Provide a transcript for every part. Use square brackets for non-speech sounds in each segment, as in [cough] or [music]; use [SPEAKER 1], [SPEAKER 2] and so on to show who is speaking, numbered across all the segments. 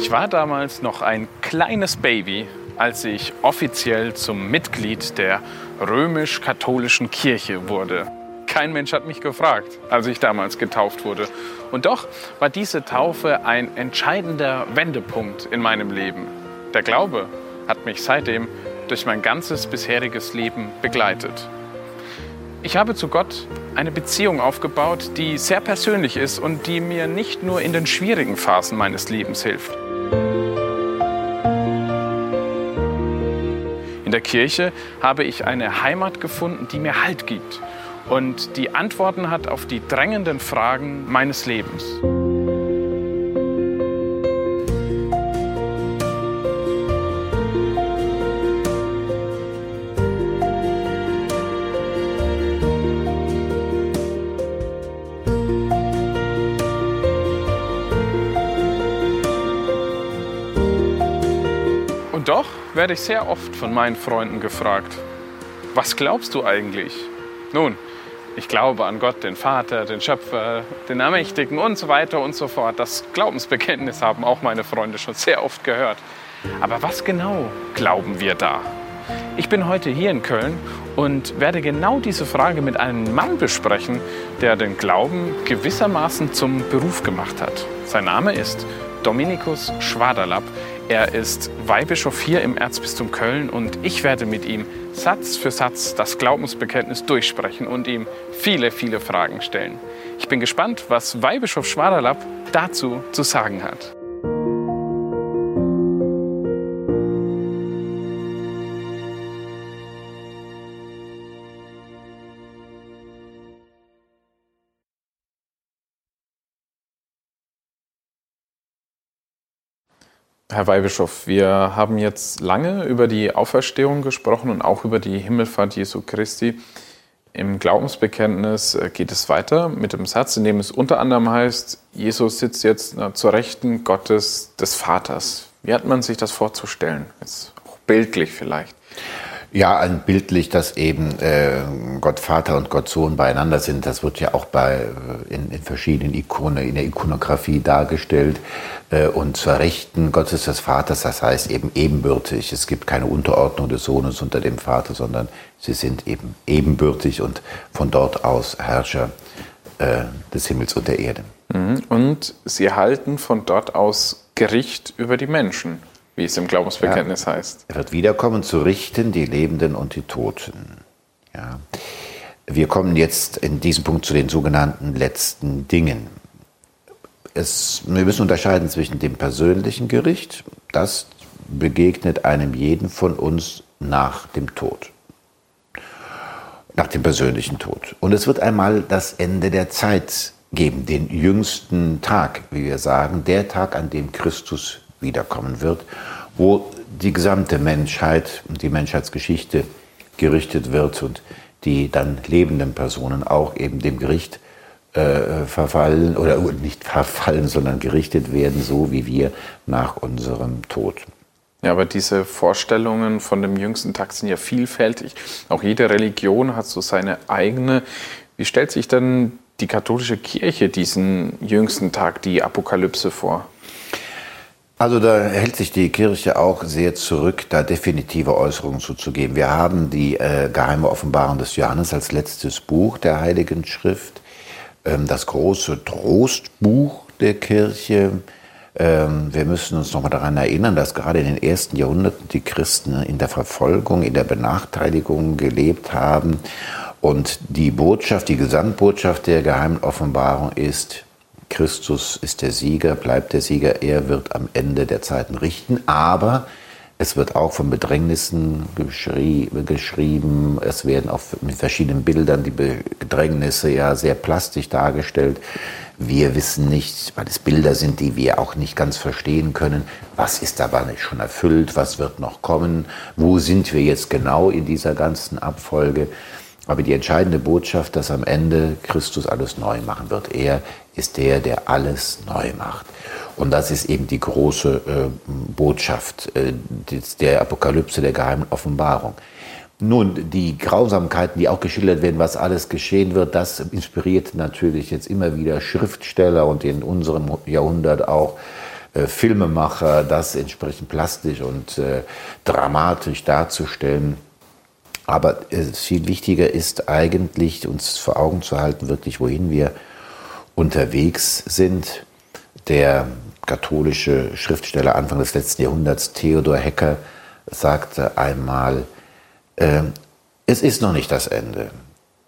[SPEAKER 1] Ich war damals noch ein kleines Baby, als ich offiziell zum Mitglied der römisch-katholischen Kirche wurde. Kein Mensch hat mich gefragt, als ich damals getauft wurde. Und doch war diese Taufe ein entscheidender Wendepunkt in meinem Leben. Der Glaube hat mich seitdem durch mein ganzes bisheriges Leben begleitet. Ich habe zu Gott eine Beziehung aufgebaut, die sehr persönlich ist und die mir nicht nur in den schwierigen Phasen meines Lebens hilft. In der Kirche habe ich eine Heimat gefunden, die mir Halt gibt und die Antworten hat auf die drängenden Fragen meines Lebens. Doch werde ich sehr oft von meinen Freunden gefragt, was glaubst du eigentlich? Nun, ich glaube an Gott, den Vater, den Schöpfer, den Ermächtigen und so weiter und so fort. Das Glaubensbekenntnis haben auch meine Freunde schon sehr oft gehört. Aber was genau glauben wir da? Ich bin heute hier in Köln und werde genau diese Frage mit einem Mann besprechen, der den Glauben gewissermaßen zum Beruf gemacht hat. Sein Name ist Dominikus Schwaderlapp. Er ist Weihbischof hier im Erzbistum Köln und ich werde mit ihm Satz für Satz das Glaubensbekenntnis durchsprechen und ihm viele, viele Fragen stellen. Ich bin gespannt, was Weihbischof Schwaderlapp dazu zu sagen hat. Herr Weihbischof, wir haben jetzt lange über die Auferstehung gesprochen und auch über die Himmelfahrt Jesu Christi. Im Glaubensbekenntnis äh, geht es weiter mit dem Satz, in dem es unter anderem heißt, Jesus sitzt jetzt zur Rechten Gottes des Vaters. Wie hat man sich das vorzustellen? Jetzt auch bildlich vielleicht.
[SPEAKER 2] Ja, ein bildlich, dass eben äh, Gott Vater und Gott Sohn beieinander sind. Das wird ja auch bei, äh, in, in verschiedenen Ikonen, in der Ikonografie dargestellt. Äh, und zur Rechten Gottes des Vaters, das heißt eben ebenbürtig. Es gibt keine Unterordnung des Sohnes unter dem Vater, sondern sie sind eben ebenbürtig und von dort aus Herrscher äh, des Himmels und der Erde.
[SPEAKER 1] Mhm. Und sie halten von dort aus Gericht über die Menschen wie es im Glaubensbekenntnis ja. heißt.
[SPEAKER 2] Er wird wiederkommen zu richten die Lebenden und die Toten. Ja. Wir kommen jetzt in diesem Punkt zu den sogenannten letzten Dingen. Es, wir müssen unterscheiden zwischen dem persönlichen Gericht, das begegnet einem jeden von uns nach dem Tod. Nach dem persönlichen Tod. Und es wird einmal das Ende der Zeit geben, den jüngsten Tag, wie wir sagen, der Tag, an dem Christus wiederkommen wird, wo die gesamte Menschheit und die Menschheitsgeschichte gerichtet wird und die dann lebenden Personen auch eben dem Gericht äh, verfallen oder nicht verfallen, sondern gerichtet werden, so wie wir nach unserem Tod.
[SPEAKER 1] Ja, aber diese Vorstellungen von dem jüngsten Tag sind ja vielfältig. Auch jede Religion hat so seine eigene. Wie stellt sich denn die katholische Kirche diesen jüngsten Tag, die Apokalypse vor?
[SPEAKER 2] Also da hält sich die Kirche auch sehr zurück, da definitive Äußerungen zuzugeben. Wir haben die äh, geheime Offenbarung des Johannes als letztes Buch der Heiligen Schrift, ähm, das große Trostbuch der Kirche. Ähm, wir müssen uns nochmal daran erinnern, dass gerade in den ersten Jahrhunderten die Christen in der Verfolgung, in der Benachteiligung gelebt haben. Und die Botschaft, die Gesamtbotschaft der geheimen Offenbarung ist, Christus ist der Sieger, bleibt der Sieger, er wird am Ende der Zeiten richten, aber es wird auch von Bedrängnissen geschrie geschrieben, es werden auch mit verschiedenen Bildern die Bedrängnisse ja sehr plastisch dargestellt. Wir wissen nicht, weil es Bilder sind, die wir auch nicht ganz verstehen können, was ist dabei nicht schon erfüllt, was wird noch kommen, wo sind wir jetzt genau in dieser ganzen Abfolge. Aber die entscheidende Botschaft, dass am Ende Christus alles neu machen wird. Er ist der, der alles neu macht. Und das ist eben die große äh, Botschaft äh, der Apokalypse, der geheimen Offenbarung. Nun, die Grausamkeiten, die auch geschildert werden, was alles geschehen wird, das inspiriert natürlich jetzt immer wieder Schriftsteller und in unserem Jahrhundert auch äh, Filmemacher, das entsprechend plastisch und äh, dramatisch darzustellen. Aber äh, viel wichtiger ist eigentlich, uns vor Augen zu halten, wirklich, wohin wir unterwegs sind. Der katholische Schriftsteller Anfang des letzten Jahrhunderts, Theodor Hecker, sagte einmal, äh, es ist noch nicht das Ende.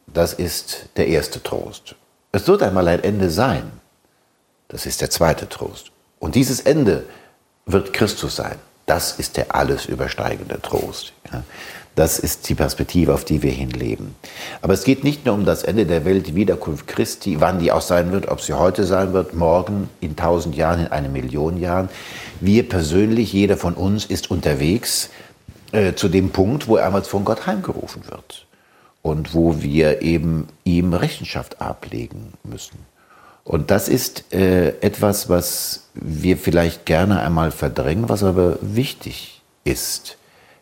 [SPEAKER 2] Das ist der erste Trost. Es wird einmal ein Ende sein. Das ist der zweite Trost. Und dieses Ende wird Christus sein. Das ist der alles übersteigende Trost. Ja. Das ist die Perspektive, auf die wir hinleben. Aber es geht nicht nur um das Ende der Welt, die Wiederkunft Christi, wann die auch sein wird, ob sie heute sein wird, morgen, in tausend Jahren, in eine Million Jahren. Wir persönlich, jeder von uns ist unterwegs äh, zu dem Punkt, wo er einmal von Gott heimgerufen wird und wo wir eben ihm Rechenschaft ablegen müssen. Und das ist äh, etwas, was wir vielleicht gerne einmal verdrängen, was aber wichtig ist.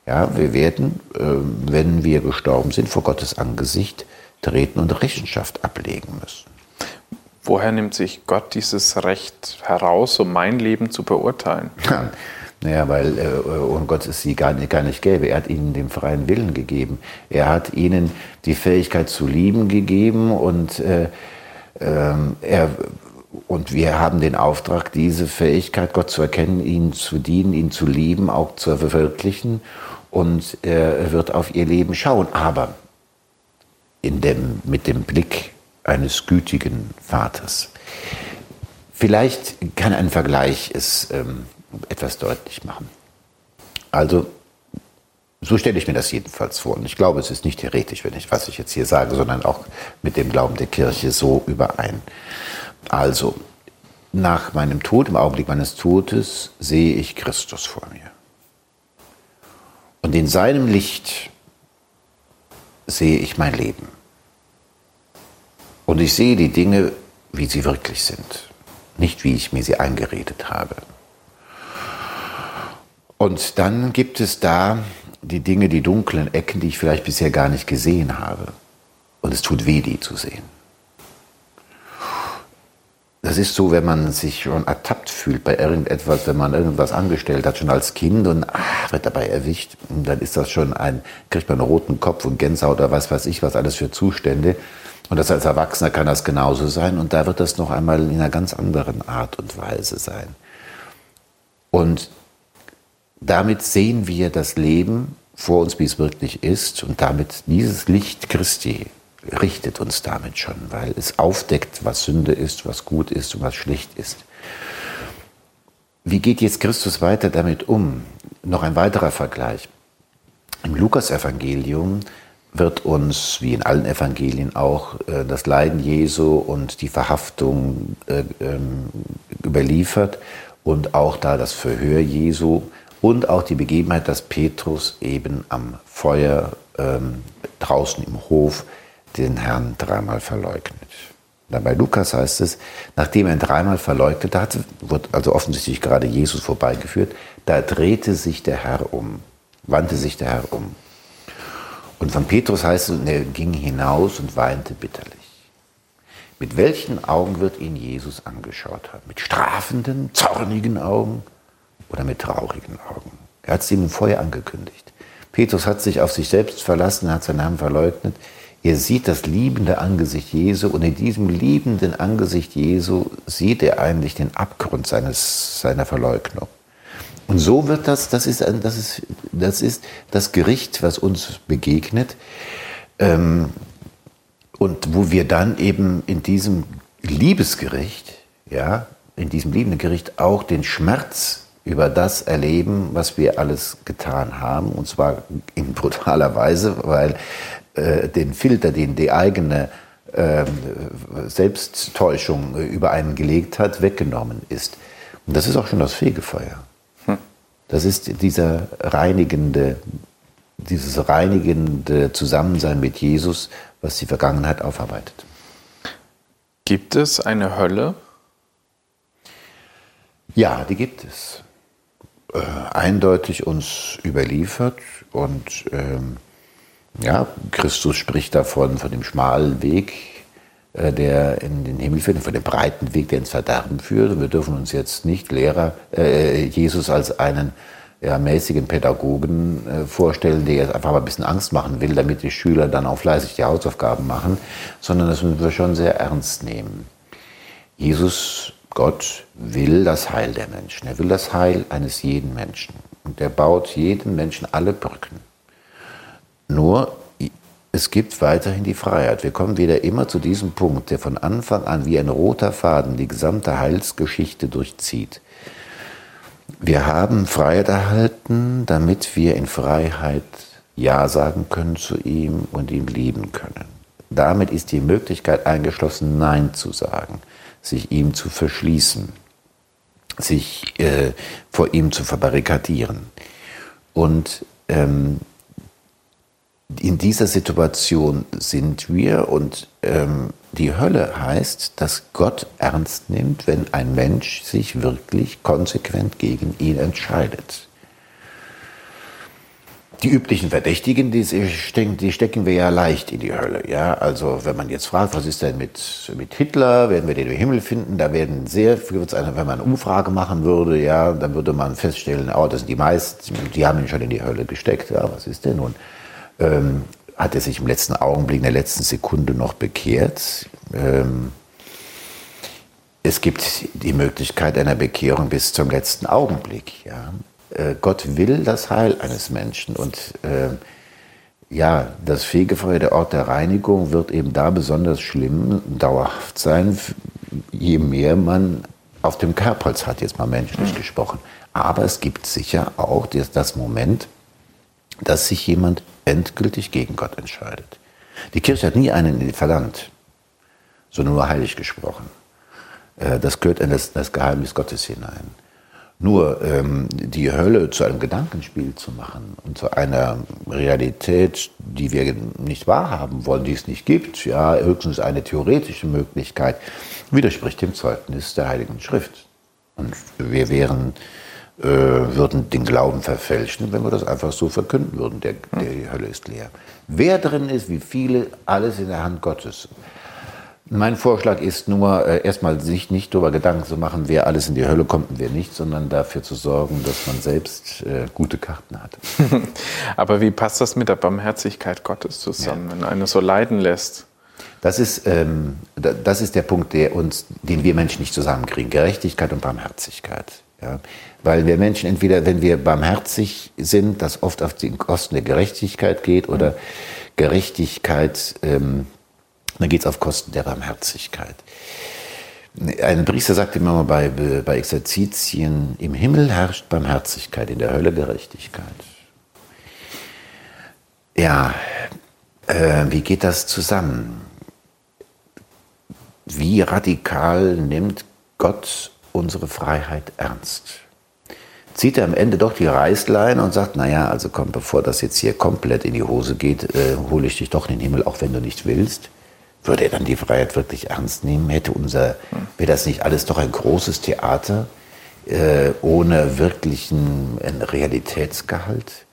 [SPEAKER 2] Ja, wir werden, äh, wenn wir gestorben sind, vor Gottes Angesicht treten und Rechenschaft ablegen müssen.
[SPEAKER 1] Woher nimmt sich Gott dieses Recht heraus, um mein Leben zu beurteilen?
[SPEAKER 2] Ja, naja, weil äh, ohne Gott es sie gar nicht, gar nicht gäbe. Er hat ihnen den freien Willen gegeben. Er hat ihnen die Fähigkeit zu lieben gegeben und, äh, äh, er, und wir haben den Auftrag, diese Fähigkeit, Gott zu erkennen, ihn zu dienen, ihn zu lieben, auch zu verwirklichen. Und er wird auf ihr Leben schauen. Aber in dem, mit dem Blick eines gütigen Vaters. Vielleicht kann ein Vergleich es ähm, etwas deutlich machen. Also, so stelle ich mir das jedenfalls vor. Und ich glaube, es ist nicht heretisch, wenn ich, was ich jetzt hier sage, sondern auch mit dem Glauben der Kirche so überein. Also, nach meinem Tod, im Augenblick meines Todes, sehe ich Christus vor mir. Und in seinem Licht sehe ich mein Leben. Und ich sehe die Dinge, wie sie wirklich sind, nicht wie ich mir sie eingeredet habe. Und dann gibt es da die Dinge, die dunklen Ecken, die ich vielleicht bisher gar nicht gesehen habe. Und es tut weh, die zu sehen. Das ist so, wenn man sich schon ertappt fühlt bei irgendetwas, wenn man irgendwas angestellt hat, schon als Kind und ach, wird dabei erwischt. Dann ist das schon ein, kriegt man einen roten Kopf und Gänsehaut oder was weiß ich, was alles für Zustände. Und das als Erwachsener kann das genauso sein. Und da wird das noch einmal in einer ganz anderen Art und Weise sein. Und damit sehen wir das Leben vor uns, wie es wirklich ist. Und damit dieses Licht Christi richtet uns damit schon, weil es aufdeckt, was Sünde ist, was gut ist und was schlecht ist. Wie geht jetzt Christus weiter damit um? Noch ein weiterer Vergleich. Im Lukasevangelium wird uns, wie in allen Evangelien auch, äh, das Leiden Jesu und die Verhaftung äh, ähm, überliefert und auch da das Verhör Jesu und auch die Begebenheit, dass Petrus eben am Feuer ähm, draußen im Hof den Herrn dreimal verleugnet. Dann bei Lukas heißt es, nachdem er ihn dreimal verleugnet hatte, wird also offensichtlich gerade Jesus vorbeigeführt, da drehte sich der Herr um, wandte sich der Herr um. Und von Petrus heißt es, er ging hinaus und weinte bitterlich. Mit welchen Augen wird ihn Jesus angeschaut haben? Mit strafenden, zornigen Augen? oder mit traurigen Augen. Er hat es ihnen vorher angekündigt. Petrus hat sich auf sich selbst verlassen, hat seinen Namen verleugnet. Er sieht das liebende Angesicht Jesu und in diesem liebenden Angesicht Jesu sieht er eigentlich den Abgrund seines, seiner Verleugnung. Und so wird das, das ist, das ist, das ist das Gericht, was uns begegnet. Ähm, und wo wir dann eben in diesem Liebesgericht, ja, in diesem liebenden Gericht auch den Schmerz über das erleben, was wir alles getan haben, und zwar in brutaler Weise, weil äh, den Filter, den die eigene äh, Selbsttäuschung über einen gelegt hat, weggenommen ist. Und das ist auch schon das Fegefeuer. Hm. Das ist dieser reinigende, dieses reinigende Zusammensein mit Jesus, was die Vergangenheit aufarbeitet.
[SPEAKER 1] Gibt es eine Hölle?
[SPEAKER 2] Ja, die gibt es äh, eindeutig uns überliefert und ähm, ja, Christus spricht davon, von dem schmalen Weg, äh, der in den Himmel führt, von dem breiten Weg, der ins Verderben führt. Und wir dürfen uns jetzt nicht Lehrer, äh, Jesus als einen ja, mäßigen Pädagogen äh, vorstellen, der jetzt einfach mal ein bisschen Angst machen will, damit die Schüler dann auch fleißig die Hausaufgaben machen, sondern das müssen wir schon sehr ernst nehmen. Jesus, Gott, will das Heil der Menschen. Er will das Heil eines jeden Menschen. Und er baut jedem Menschen alle Brücken. Nur es gibt weiterhin die Freiheit. Wir kommen wieder immer zu diesem Punkt, der von Anfang an wie ein roter Faden die gesamte Heilsgeschichte durchzieht. Wir haben Freiheit erhalten, damit wir in Freiheit Ja sagen können zu ihm und ihn lieben können. Damit ist die Möglichkeit eingeschlossen, Nein zu sagen, sich ihm zu verschließen, sich äh, vor ihm zu verbarrikadieren. Und ähm, in dieser Situation sind wir und ähm, die Hölle heißt, dass Gott ernst nimmt, wenn ein Mensch sich wirklich konsequent gegen ihn entscheidet. Die üblichen Verdächtigen, die stecken, die stecken wir ja leicht in die Hölle. Ja? Also wenn man jetzt fragt, was ist denn mit, mit Hitler, werden wir den im Himmel finden, da werden sehr, wenn man eine Umfrage machen würde, ja, dann würde man feststellen, oh, das sind die meisten, die haben ihn schon in die Hölle gesteckt. Ja, was ist denn nun? Ähm, hat er sich im letzten Augenblick, in der letzten Sekunde noch bekehrt. Ähm, es gibt die Möglichkeit einer Bekehrung bis zum letzten Augenblick. Ja. Äh, Gott will das Heil eines Menschen und äh, ja, das Fegefeuer, der Ort der Reinigung, wird eben da besonders schlimm, dauerhaft sein, je mehr man auf dem Kerbholz hat, jetzt mal menschlich gesprochen. Aber es gibt sicher auch das Moment, dass sich jemand endgültig gegen Gott entscheidet. Die Kirche hat nie einen verlangt, sondern nur heilig gesprochen. Äh, das gehört in das, das Geheimnis Gottes hinein. Nur ähm, die Hölle zu einem Gedankenspiel zu machen und zu einer Realität, die wir nicht wahrhaben wollen, die es nicht gibt, ja, höchstens eine theoretische Möglichkeit, widerspricht dem Zeugnis der Heiligen Schrift. Und wir wären äh, würden den Glauben verfälschen, wenn wir das einfach so verkünden würden. Der, der, die Hölle ist leer. Wer drin ist, wie viele, alles in der Hand Gottes. Mein Vorschlag ist nur, äh, erstmal sich nicht darüber Gedanken zu machen, wer alles in die Hölle kommt und wer nicht, sondern dafür zu sorgen, dass man selbst äh, gute Karten hat. [laughs]
[SPEAKER 1] Aber wie passt das mit der Barmherzigkeit Gottes zusammen, ja. wenn einer so leiden lässt?
[SPEAKER 2] Das ist, ähm, das ist der Punkt, der uns, den wir Menschen nicht zusammenkriegen. Gerechtigkeit und Barmherzigkeit. Ja? Weil wir Menschen entweder, wenn wir barmherzig sind, das oft auf die Kosten der Gerechtigkeit geht, oder Gerechtigkeit, ähm, dann geht es auf Kosten der Barmherzigkeit. Ein Priester sagte immer mal bei, bei Exerzitien, im Himmel herrscht Barmherzigkeit, in der Hölle Gerechtigkeit. Ja, äh, wie geht das zusammen? Wie radikal nimmt Gott unsere Freiheit ernst. Zieht er am Ende doch die Reißleine und sagt, naja, also komm, bevor das jetzt hier komplett in die Hose geht, äh, hole ich dich doch in den Himmel, auch wenn du nicht willst. Würde er dann die Freiheit wirklich ernst nehmen? Hätte unser, wäre das nicht alles doch ein großes Theater äh, ohne wirklichen Realitätsgehalt?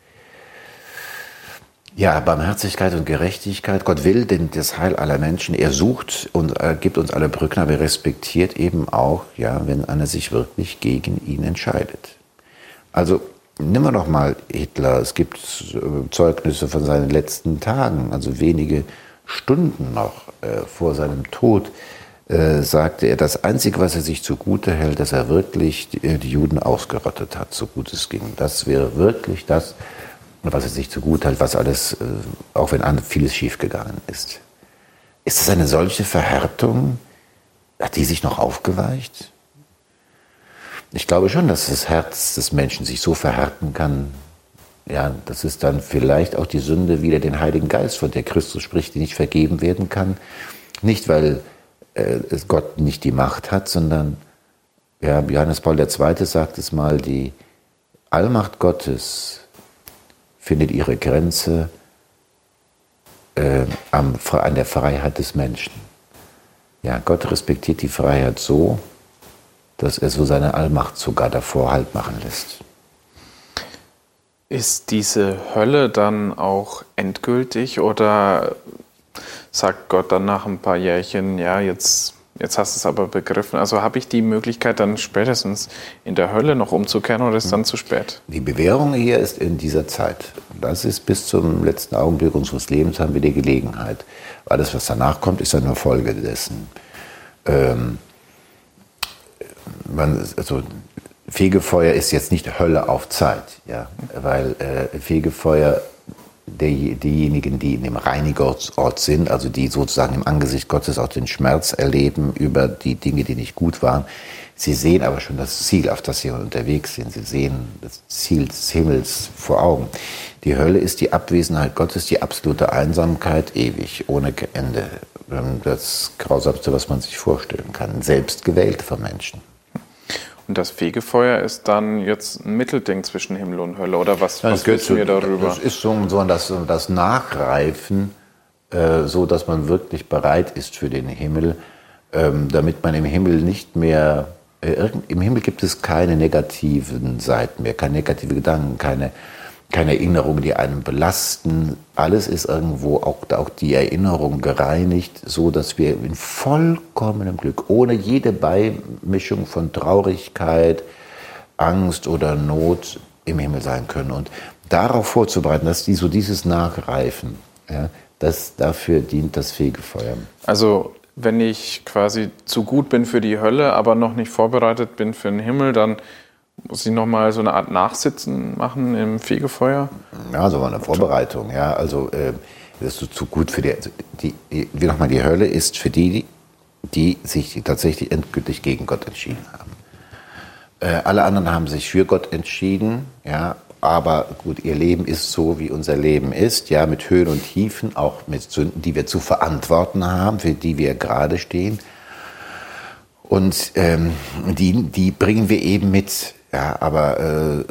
[SPEAKER 2] Ja, Barmherzigkeit und Gerechtigkeit. Gott will denn das Heil aller Menschen. Er sucht und er gibt uns alle Brücken, aber er respektiert eben auch, ja, wenn einer sich wirklich gegen ihn entscheidet. Also nehmen wir doch mal Hitler. Es gibt äh, Zeugnisse von seinen letzten Tagen, also wenige Stunden noch äh, vor seinem Tod, äh, sagte er, das Einzige, was er sich zugute hält, dass er wirklich die, äh, die Juden ausgerottet hat, so gut es ging. Das wäre wirklich das, was er sich zugute hält, was alles, äh, auch wenn vieles schiefgegangen ist. Ist es eine solche Verhärtung? Hat die sich noch aufgeweicht? Ich glaube schon, dass das Herz des Menschen sich so verhärten kann, ja, dass es dann vielleicht auch die Sünde wieder den Heiligen Geist, von der Christus spricht, die nicht vergeben werden kann. Nicht, weil äh, Gott nicht die Macht hat, sondern ja, Johannes Paul II. sagt es mal, die Allmacht Gottes findet ihre Grenze äh, am, an der Freiheit des Menschen. Ja, Gott respektiert die Freiheit so, dass er so seine Allmacht sogar davor Halt machen lässt.
[SPEAKER 1] Ist diese Hölle dann auch endgültig oder sagt Gott dann nach ein paar Jährchen, ja, jetzt, jetzt hast du es aber begriffen. Also habe ich die Möglichkeit dann spätestens in der Hölle noch umzukehren oder ist dann zu spät?
[SPEAKER 2] Die Bewährung hier ist in dieser Zeit. Das ist bis zum letzten Augenblick unseres Lebens haben wir die Gelegenheit. Alles, was danach kommt, ist eine Folge dessen. Ähm, man, also Fegefeuer ist jetzt nicht Hölle auf Zeit, ja, weil äh, Fegefeuer der, diejenigen, die in dem Reinigungsort sind, also die sozusagen im Angesicht Gottes auch den Schmerz erleben über die Dinge, die nicht gut waren. Sie sehen aber schon das Ziel, auf das sie unterwegs sind. Sie sehen das Ziel des Himmels vor Augen. Die Hölle ist die Abwesenheit Gottes, die absolute Einsamkeit, ewig, ohne Ende. Das Grausamste, was man sich vorstellen kann, selbst gewählt von Menschen.
[SPEAKER 1] Und das Fegefeuer ist dann jetzt ein Mittelding zwischen Himmel und Hölle, oder was, was wissen wir darüber?
[SPEAKER 2] Das ist so, so das, das Nachreifen, äh, so dass man wirklich bereit ist für den Himmel, ähm, damit man im Himmel nicht mehr, äh, im Himmel gibt es keine negativen Seiten mehr, keine negative Gedanken, keine keine Erinnerungen, die einen belasten. Alles ist irgendwo, auch, auch die Erinnerung gereinigt, so dass wir in vollkommenem Glück, ohne jede Beimischung von Traurigkeit, Angst oder Not im Himmel sein können. Und darauf vorzubereiten, dass die, so dieses Nachreifen, ja, das, dafür dient das Fegefeuer.
[SPEAKER 1] Also wenn ich quasi zu gut bin für die Hölle, aber noch nicht vorbereitet bin für den Himmel, dann muss ich nochmal so eine Art Nachsitzen machen im Fegefeuer?
[SPEAKER 2] Ja, so eine Vorbereitung, ja. Also äh, das ist zu gut für die, also die, die wie nochmal, die Hölle ist für die, die sich tatsächlich endgültig gegen Gott entschieden haben. Äh, alle anderen haben sich für Gott entschieden, ja, aber gut, ihr Leben ist so, wie unser Leben ist, ja, mit Höhen und Tiefen, auch mit Sünden, die wir zu verantworten haben, für die wir gerade stehen. Und ähm, die, die bringen wir eben mit. Ja, aber äh,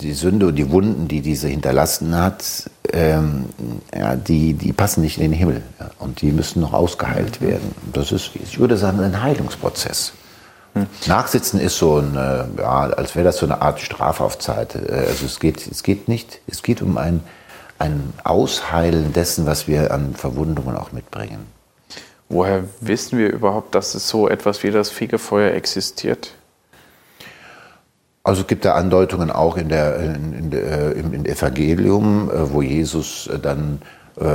[SPEAKER 2] die Sünde und die Wunden, die diese hinterlassen hat, ähm, ja, die, die passen nicht in den Himmel. Ja, und die müssen noch ausgeheilt werden. Das ist, ich würde sagen, ein Heilungsprozess. Hm. Nachsitzen ist so ein, äh, ja, als wäre das so eine Art Strafaufzeit. Äh, also es geht, es geht nicht, es geht um ein, ein Ausheilen dessen, was wir an Verwundungen auch mitbringen.
[SPEAKER 1] Woher wissen wir überhaupt, dass es so etwas wie das Fegefeuer existiert?
[SPEAKER 2] Also gibt da Andeutungen auch in der, in, in, äh, im Evangelium, äh, wo Jesus äh, dann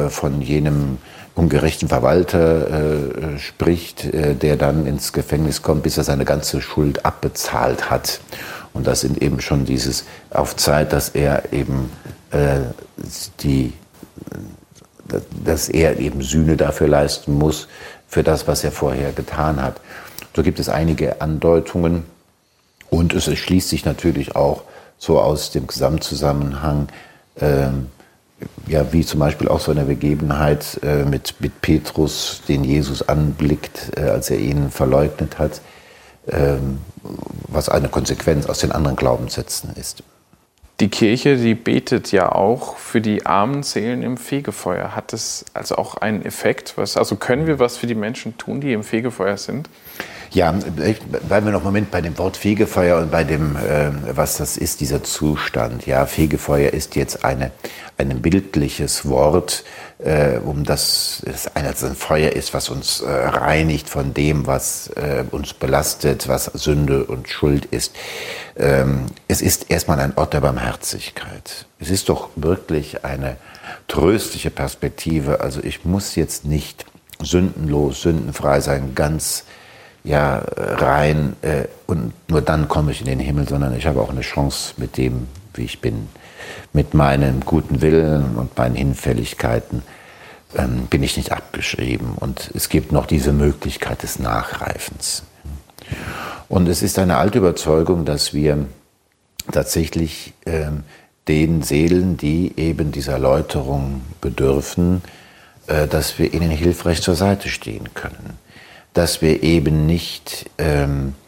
[SPEAKER 2] von jenem ungerechten Verwalter spricht, der dann ins Gefängnis kommt, bis er seine ganze Schuld abbezahlt hat. Und das sind eben schon dieses auf Zeit, dass er eben die, dass er eben Sühne dafür leisten muss, für das, was er vorher getan hat. So gibt es einige Andeutungen. Und es schließt sich natürlich auch so aus dem Gesamtzusammenhang, ähm, ja, wie zum Beispiel auch so eine Begebenheit äh, mit, mit Petrus, den Jesus anblickt, äh, als er ihn verleugnet hat, ähm, was eine Konsequenz aus den anderen Glaubenssätzen ist.
[SPEAKER 1] Die Kirche, die betet ja auch für die armen Seelen im Fegefeuer. Hat das also auch einen Effekt? Was, also können wir was für die Menschen tun, die im Fegefeuer sind?
[SPEAKER 2] Ja, bleiben wir noch einen Moment bei dem Wort Fegefeuer und bei dem, äh, was das ist, dieser Zustand. Ja, Fegefeuer ist jetzt eine, ein bildliches Wort, äh, um das es ein Feuer ist, was uns äh, reinigt von dem, was äh, uns belastet, was Sünde und Schuld ist. Ähm, es ist erstmal ein Ort der Barmherzigkeit. Es ist doch wirklich eine tröstliche Perspektive. Also ich muss jetzt nicht sündenlos, sündenfrei sein, ganz ja rein äh, und nur dann komme ich in den Himmel, sondern ich habe auch eine Chance mit dem, wie ich bin, mit meinem guten Willen und meinen Hinfälligkeiten ähm, bin ich nicht abgeschrieben. Und es gibt noch diese Möglichkeit des Nachreifens. Und es ist eine alte Überzeugung, dass wir tatsächlich ähm, den Seelen, die eben dieser Erläuterung bedürfen, äh, dass wir ihnen hilfreich zur Seite stehen können dass wir eben nicht, ähm, äh,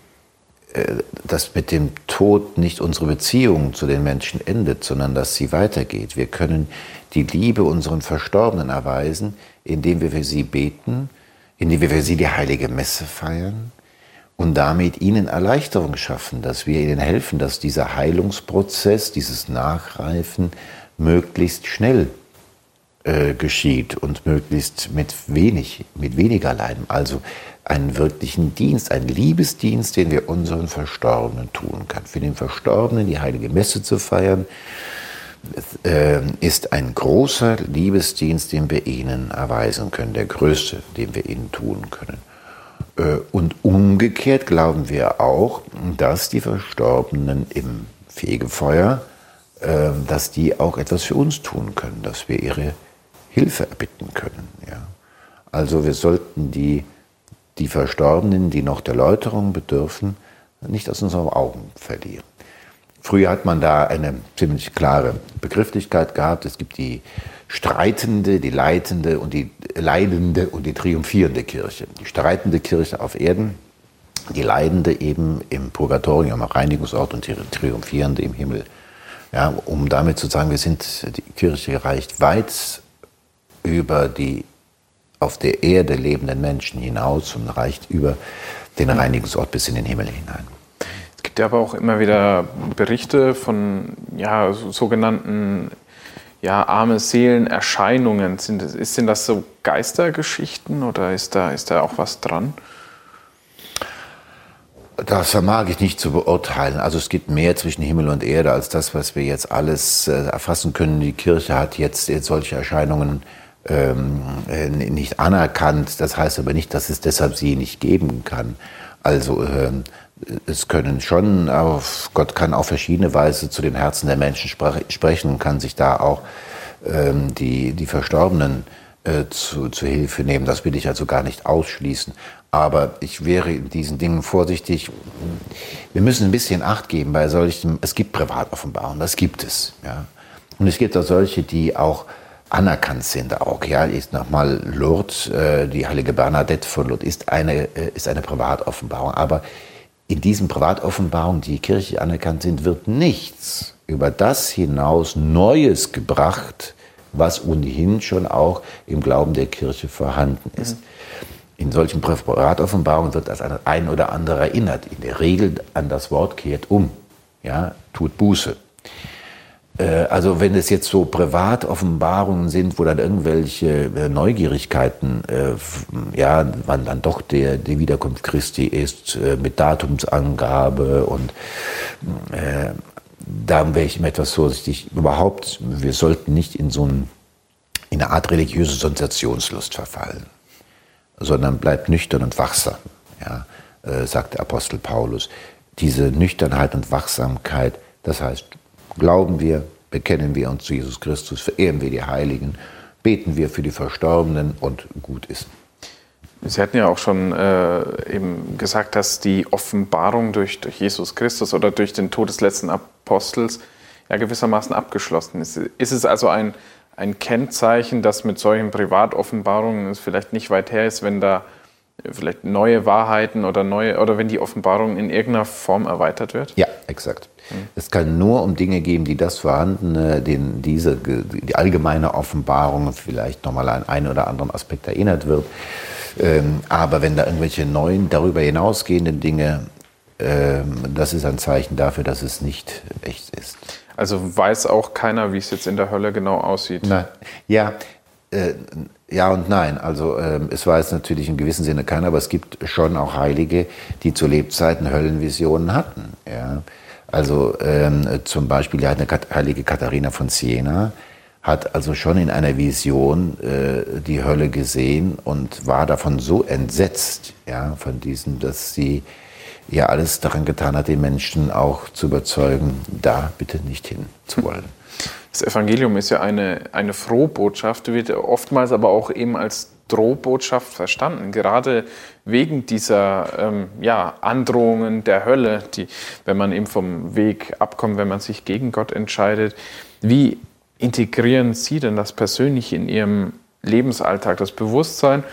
[SPEAKER 2] dass mit dem Tod nicht unsere Beziehung zu den Menschen endet, sondern dass sie weitergeht. Wir können die Liebe unseren Verstorbenen erweisen, indem wir für sie beten, indem wir für sie die heilige Messe feiern und damit ihnen Erleichterung schaffen, dass wir ihnen helfen, dass dieser Heilungsprozess, dieses Nachreifen möglichst schnell äh, geschieht und möglichst mit wenig, mit weniger Leiden. Also einen wirklichen Dienst, einen Liebesdienst, den wir unseren Verstorbenen tun können. Für den Verstorbenen die heilige Messe zu feiern, äh, ist ein großer Liebesdienst, den wir ihnen erweisen können, der größte, den wir ihnen tun können. Äh, und umgekehrt glauben wir auch, dass die Verstorbenen im Fegefeuer, dass die auch etwas für uns tun können, dass wir ihre Hilfe erbitten können. Ja. Also wir sollten die, die Verstorbenen, die noch der Läuterung bedürfen, nicht aus unseren Augen verlieren. Früher hat man da eine ziemlich klare Begrifflichkeit gehabt. Es gibt die streitende, die leitende und die leidende und die triumphierende Kirche. Die streitende Kirche auf Erden, die leidende eben im Purgatorium, am Reinigungsort und die triumphierende im Himmel. Ja, um damit zu sagen, wir sind, die Kirche reicht weit über die auf der Erde lebenden Menschen hinaus und reicht über den Reinigungsort bis in den Himmel hinein.
[SPEAKER 1] Es gibt ja aber auch immer wieder Berichte von ja, sogenannten ja, arme Seelenerscheinungen. Sind, sind das so Geistergeschichten oder ist da, ist da auch was dran?
[SPEAKER 2] Das vermag ich nicht zu beurteilen. Also es gibt mehr zwischen Himmel und Erde als das, was wir jetzt alles äh, erfassen können. Die Kirche hat jetzt, jetzt solche Erscheinungen ähm, äh, nicht anerkannt. Das heißt aber nicht, dass es deshalb sie nicht geben kann. Also äh, es können schon, auf, Gott kann auf verschiedene Weise zu den Herzen der Menschen sprechen und kann sich da auch ähm, die, die Verstorbenen äh, zu, zu Hilfe nehmen. Das will ich also gar nicht ausschließen. Aber ich wäre in diesen Dingen vorsichtig. Wir müssen ein bisschen Acht geben bei solchen, es gibt Privatoffenbarungen, das gibt es. Ja. Und es gibt auch solche, die auch anerkannt sind auch. Ja, ist nochmal Lourdes, äh, die heilige Bernadette von Lourdes ist eine, äh, ist eine Privatoffenbarung. Aber in diesen Privatoffenbarungen, die kirchlich anerkannt sind, wird nichts über das hinaus Neues gebracht, was ohnehin schon auch im Glauben der Kirche vorhanden ist. Mhm. In solchen Privatoffenbarungen wird das ein oder andere erinnert. In der Regel an das Wort kehrt um, ja, tut Buße. Äh, also wenn es jetzt so Privatoffenbarungen sind, wo dann irgendwelche äh, Neugierigkeiten, äh, ja, wann dann doch der, die Wiederkunft Christi ist, mit Datumsangabe und äh, da wäre ich immer etwas vorsichtig. Überhaupt, wir sollten nicht in so ein, in eine Art religiöse Sensationslust verfallen, sondern bleibt nüchtern und wachsam, ja, äh, sagt der Apostel Paulus. Diese Nüchternheit und Wachsamkeit, das heißt, Glauben wir, bekennen wir uns zu Jesus Christus, verehren wir die Heiligen, beten wir für die Verstorbenen und gut ist.
[SPEAKER 1] Sie hatten ja auch schon äh, eben gesagt, dass die Offenbarung durch, durch Jesus Christus oder durch den Tod des letzten Apostels ja gewissermaßen abgeschlossen ist. Ist es also ein, ein Kennzeichen, dass mit solchen Privatoffenbarungen es vielleicht nicht weit her ist, wenn da vielleicht neue Wahrheiten oder neue oder wenn die Offenbarung in irgendeiner Form erweitert wird?
[SPEAKER 2] Ja, exakt. Es kann nur um Dinge gehen, die das Vorhandene, den diese die allgemeine Offenbarung vielleicht nochmal an einen oder anderen Aspekt erinnert wird. Ähm, aber wenn da irgendwelche neuen, darüber hinausgehenden Dinge, ähm, das ist ein Zeichen dafür, dass es nicht echt ist.
[SPEAKER 1] Also weiß auch keiner, wie es jetzt in der Hölle genau aussieht.
[SPEAKER 2] Nein. Ja, äh, ja und nein. Also äh, es weiß natürlich in gewissem Sinne keiner, aber es gibt schon auch Heilige, die zu Lebzeiten Höllenvisionen hatten. Ja. Also ähm, zum Beispiel die heilige Katharina von Siena hat also schon in einer Vision äh, die Hölle gesehen und war davon so entsetzt, ja, von diesem, dass sie ja alles daran getan hat, den Menschen auch zu überzeugen, da bitte nicht hin zu wollen.
[SPEAKER 1] Das Evangelium ist ja eine, eine Frohbotschaft, wird oftmals aber auch eben als Drohbotschaft verstanden, gerade wegen dieser ähm, ja, Androhungen der Hölle, die, wenn man eben vom Weg abkommt, wenn man sich gegen Gott entscheidet. Wie integrieren Sie denn das persönlich in Ihrem Lebensalltag, das Bewusstsein,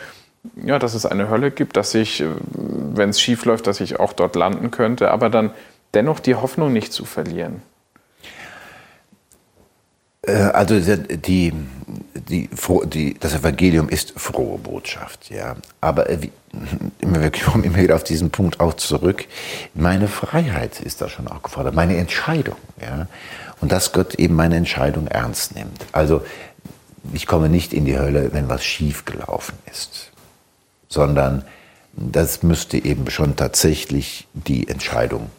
[SPEAKER 1] ja, dass es eine Hölle gibt, dass ich, äh, wenn es schief läuft, dass ich auch dort landen könnte, aber dann dennoch die Hoffnung nicht zu verlieren?
[SPEAKER 2] Äh, also die, die, die, das Evangelium ist frohe Botschaft, ja. Aber äh, [laughs] wir kommen immer wieder auf diesen Punkt auch zurück. Meine Freiheit ist da schon auch gefordert, meine Entscheidung, ja. Und dass Gott eben meine Entscheidung ernst nimmt. Also ich komme nicht in die Hölle, wenn was schief gelaufen ist, sondern das müsste eben schon tatsächlich die Entscheidung,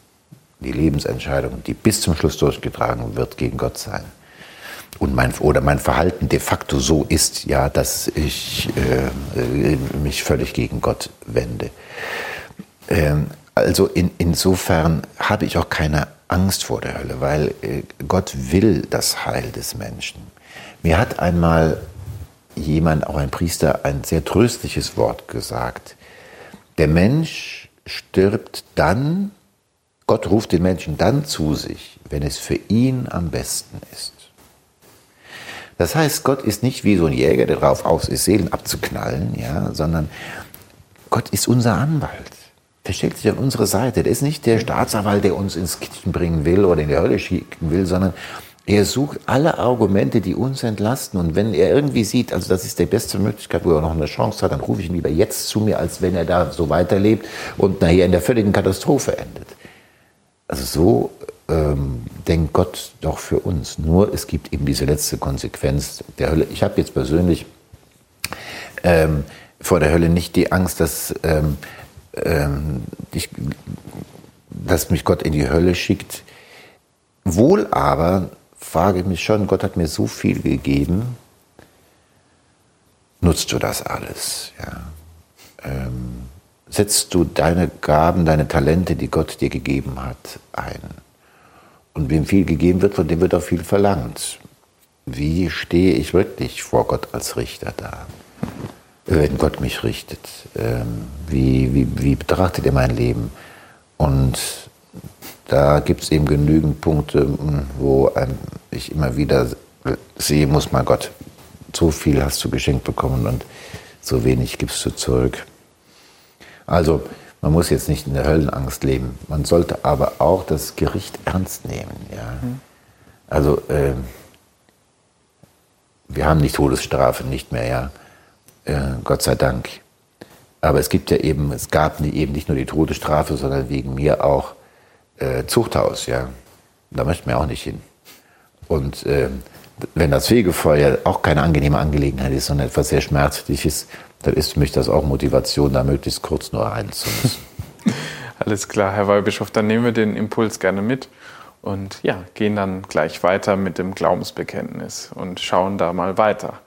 [SPEAKER 2] die Lebensentscheidung, die bis zum Schluss durchgetragen wird, gegen Gott sein. Und mein, oder mein Verhalten de facto so ist, ja, dass ich äh, mich völlig gegen Gott wende. Ähm, also in, insofern habe ich auch keine Angst vor der Hölle, weil äh, Gott will das Heil des Menschen. Mir hat einmal jemand, auch ein Priester, ein sehr tröstliches Wort gesagt. Der Mensch stirbt dann, Gott ruft den Menschen dann zu sich, wenn es für ihn am besten ist. Das heißt, Gott ist nicht wie so ein Jäger, der darauf aus ist, Seelen abzuknallen, ja, sondern Gott ist unser Anwalt. Der stellt sich an unsere Seite. Der ist nicht der Staatsanwalt, der uns ins Kitchen bringen will oder in die Hölle schicken will, sondern er sucht alle Argumente, die uns entlasten. Und wenn er irgendwie sieht, also das ist die beste Möglichkeit, wo er noch eine Chance hat, dann rufe ich ihn lieber jetzt zu mir, als wenn er da so weiterlebt und nachher in der völligen Katastrophe endet. Also so ähm, denkt Gott doch für uns. Nur es gibt eben diese letzte Konsequenz der Hölle. Ich habe jetzt persönlich ähm, vor der Hölle nicht die Angst, dass, ähm, ähm ich, dass mich Gott in die Hölle schickt. Wohl aber frage ich mich schon, Gott hat mir so viel gegeben, nutzt du das alles? Ja? Ähm, setzt du deine Gaben, deine Talente, die Gott dir gegeben hat, ein? Und wem viel gegeben wird, von dem wird auch viel verlangt. Wie stehe ich wirklich vor Gott als Richter da? Wenn Gott mich richtet, ähm, wie, wie, wie betrachtet er mein Leben? Und da gibt es eben genügend Punkte, wo ich immer wieder sehe, muss mein Gott, so viel hast du geschenkt bekommen und so wenig gibst du zurück. Also man muss jetzt nicht in der Höllenangst leben. Man sollte aber auch das Gericht ernst nehmen. Ja? Mhm. Also äh, wir haben nicht Todesstrafe nicht mehr, ja, äh, Gott sei Dank. Aber es gibt ja eben, es gab eben nicht nur die Todesstrafe, sondern wegen mir auch äh, Zuchthaus, ja. Da möchten wir auch nicht hin. Und äh, wenn das Fegefeuer auch keine angenehme Angelegenheit ist, sondern etwas sehr Schmerzliches, dann ist für mich das auch Motivation, da möglichst kurz nur rein zu müssen. [laughs]
[SPEAKER 1] Alles klar, Herr Weihbischof, dann nehmen wir den Impuls gerne mit und ja, gehen dann gleich weiter mit dem Glaubensbekenntnis und schauen da mal weiter.